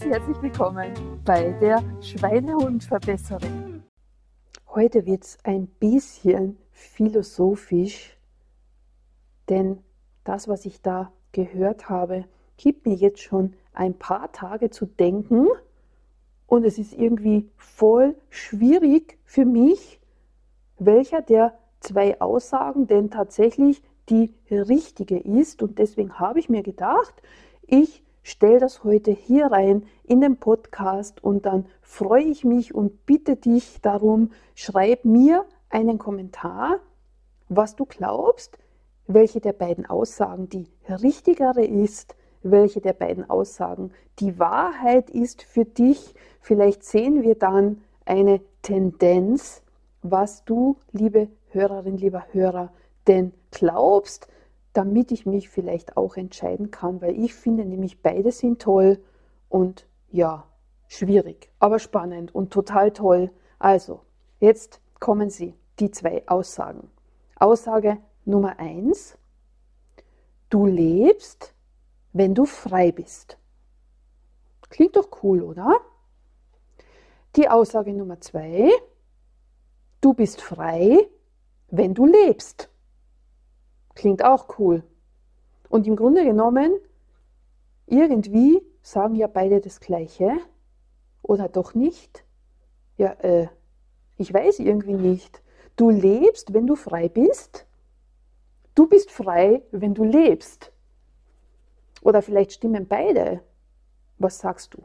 ganz herzlich willkommen bei der Schweinehundverbesserin. Heute wird es ein bisschen philosophisch, denn das, was ich da gehört habe, gibt mir jetzt schon ein paar Tage zu denken und es ist irgendwie voll schwierig für mich, welcher der zwei Aussagen denn tatsächlich die richtige ist. Und deswegen habe ich mir gedacht, ich stelle das heute hier rein in den Podcast und dann freue ich mich und bitte dich darum, schreib mir einen Kommentar, was du glaubst, welche der beiden Aussagen die richtigere ist, welche der beiden Aussagen die Wahrheit ist für dich. Vielleicht sehen wir dann eine Tendenz, was du, liebe Hörerin, lieber Hörer, denn glaubst, damit ich mich vielleicht auch entscheiden kann, weil ich finde nämlich beide sind toll und ja, schwierig, aber spannend und total toll. Also, jetzt kommen sie, die zwei Aussagen. Aussage Nummer eins: Du lebst, wenn du frei bist. Klingt doch cool, oder? Die Aussage Nummer zwei: Du bist frei, wenn du lebst. Klingt auch cool. Und im Grunde genommen, irgendwie sagen ja beide das Gleiche. Oder doch nicht? Ja, äh, ich weiß irgendwie nicht. Du lebst, wenn du frei bist. Du bist frei, wenn du lebst. Oder vielleicht stimmen beide. Was sagst du?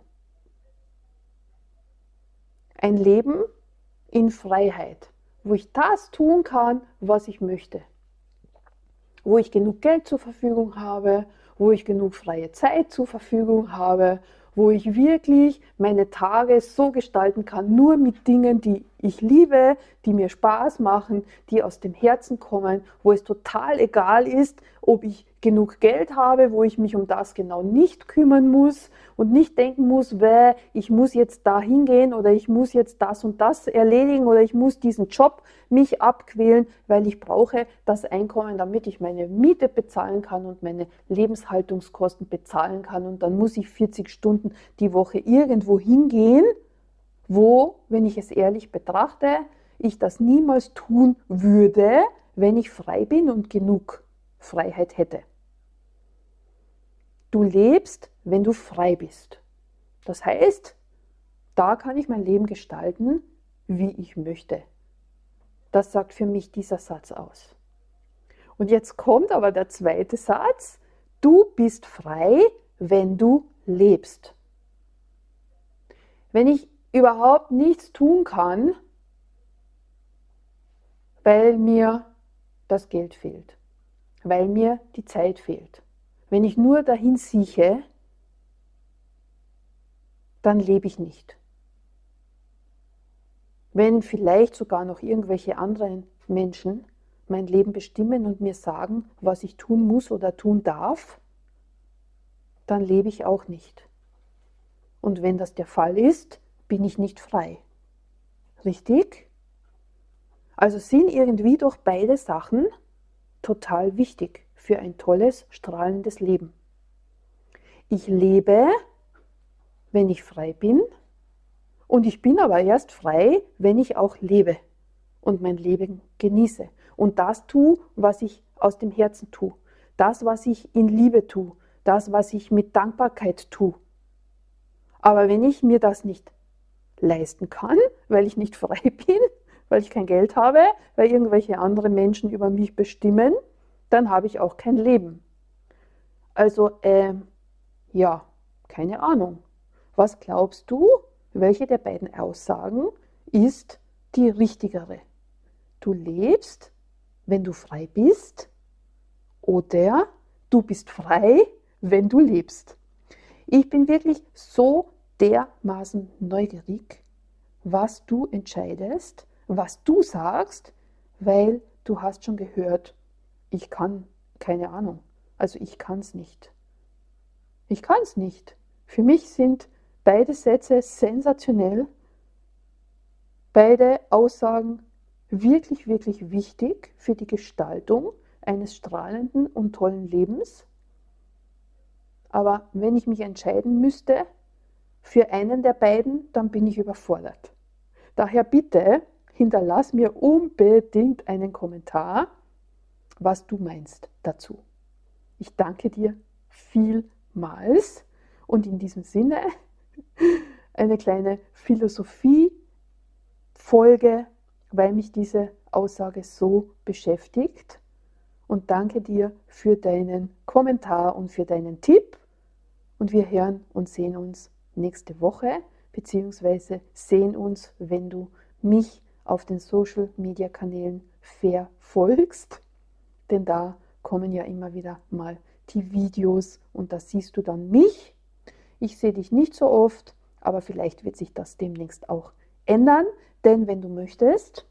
Ein Leben in Freiheit, wo ich das tun kann, was ich möchte wo ich genug Geld zur Verfügung habe, wo ich genug freie Zeit zur Verfügung habe, wo ich wirklich meine Tage so gestalten kann, nur mit Dingen, die ich liebe, die mir Spaß machen, die aus dem Herzen kommen, wo es total egal ist, ob ich genug Geld habe, wo ich mich um das genau nicht kümmern muss und nicht denken muss, weh, ich muss jetzt da hingehen oder ich muss jetzt das und das erledigen oder ich muss diesen Job mich abquälen, weil ich brauche das Einkommen, damit ich meine Miete bezahlen kann und meine Lebenshaltungskosten bezahlen kann. Und dann muss ich 40 Stunden die Woche irgendwo hingehen wo, wenn ich es ehrlich betrachte, ich das niemals tun würde, wenn ich frei bin und genug Freiheit hätte. Du lebst, wenn du frei bist. Das heißt, da kann ich mein Leben gestalten, wie ich möchte. Das sagt für mich dieser Satz aus. Und jetzt kommt aber der zweite Satz. Du bist frei, wenn du lebst. Wenn ich überhaupt nichts tun kann, weil mir das Geld fehlt, weil mir die Zeit fehlt. Wenn ich nur dahin sieche, dann lebe ich nicht. Wenn vielleicht sogar noch irgendwelche anderen Menschen mein Leben bestimmen und mir sagen, was ich tun muss oder tun darf, dann lebe ich auch nicht. Und wenn das der Fall ist, bin ich nicht frei. Richtig? Also sind irgendwie doch beide Sachen total wichtig für ein tolles, strahlendes Leben. Ich lebe, wenn ich frei bin, und ich bin aber erst frei, wenn ich auch lebe und mein Leben genieße und das tue, was ich aus dem Herzen tue, das, was ich in Liebe tue, das, was ich mit Dankbarkeit tue. Aber wenn ich mir das nicht leisten kann, weil ich nicht frei bin, weil ich kein Geld habe, weil irgendwelche andere Menschen über mich bestimmen, dann habe ich auch kein Leben. Also, äh, ja, keine Ahnung. Was glaubst du, welche der beiden Aussagen ist die richtigere? Du lebst, wenn du frei bist, oder du bist frei, wenn du lebst. Ich bin wirklich so dermaßen neugierig, was du entscheidest, was du sagst, weil du hast schon gehört, ich kann, keine Ahnung, also ich kann es nicht. Ich kann es nicht. Für mich sind beide Sätze sensationell, beide Aussagen wirklich, wirklich wichtig für die Gestaltung eines strahlenden und tollen Lebens. Aber wenn ich mich entscheiden müsste, für einen der beiden, dann bin ich überfordert. Daher bitte hinterlass mir unbedingt einen Kommentar, was du meinst dazu. Ich danke dir vielmals und in diesem Sinne eine kleine Philosophie-Folge, weil mich diese Aussage so beschäftigt. Und danke dir für deinen Kommentar und für deinen Tipp. Und wir hören und sehen uns nächste Woche, beziehungsweise sehen uns, wenn du mich auf den Social Media Kanälen verfolgst. Denn da kommen ja immer wieder mal die Videos und da siehst du dann mich. Ich sehe dich nicht so oft, aber vielleicht wird sich das demnächst auch ändern, denn wenn du möchtest,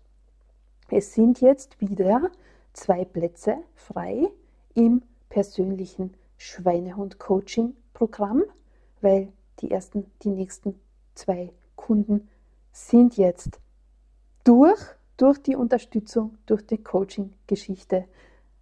es sind jetzt wieder zwei Plätze frei im persönlichen Schweinehund-Coaching-Programm, weil die ersten, die nächsten zwei Kunden sind jetzt durch, durch die Unterstützung, durch die Coaching-Geschichte.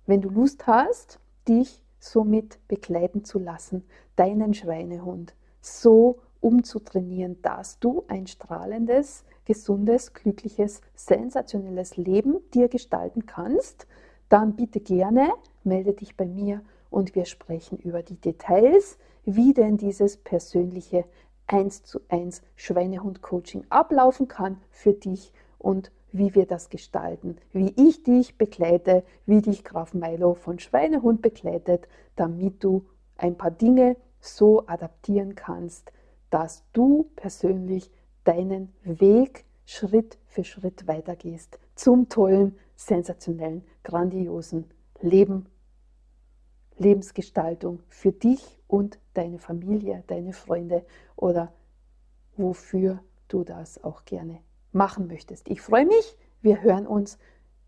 Wenn du Lust hast, dich somit begleiten zu lassen, deinen Schweinehund so umzutrainieren, dass du ein strahlendes, gesundes, glückliches, sensationelles Leben dir gestalten kannst, dann bitte gerne melde dich bei mir und wir sprechen über die Details, wie denn dieses persönliche 1 zu 1 Schweinehund-Coaching ablaufen kann für dich und wie wir das gestalten, wie ich dich begleite, wie dich Graf Milo von Schweinehund begleitet, damit du ein paar Dinge so adaptieren kannst, dass du persönlich deinen Weg Schritt für Schritt weitergehst zum tollen, sensationellen, grandiosen Leben, Lebensgestaltung für dich und deine Familie, deine Freunde oder wofür du das auch gerne machen möchtest. Ich freue mich, wir hören uns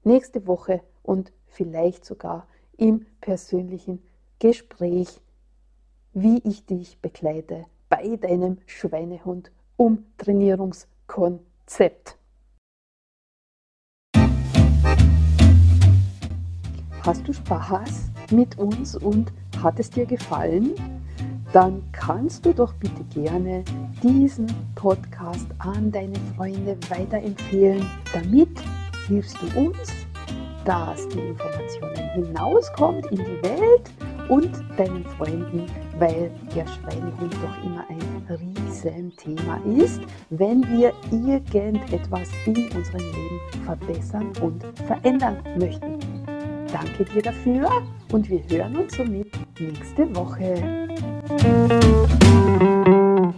nächste Woche und vielleicht sogar im persönlichen Gespräch, wie ich dich begleite bei deinem Schweinehund Umtrainierungskonzept. Hast du Spaß mit uns und hat es dir gefallen? Dann kannst du doch bitte gerne diesen Podcast an deine Freunde weiterempfehlen. Damit hilfst du uns, dass die Informationen hinauskommt in die Welt und deinen Freunden, weil der Schweinehund doch immer ein Riesenthema ist, wenn wir irgendetwas in unserem Leben verbessern und verändern möchten. Danke dir dafür und wir hören uns somit nächste Woche. Música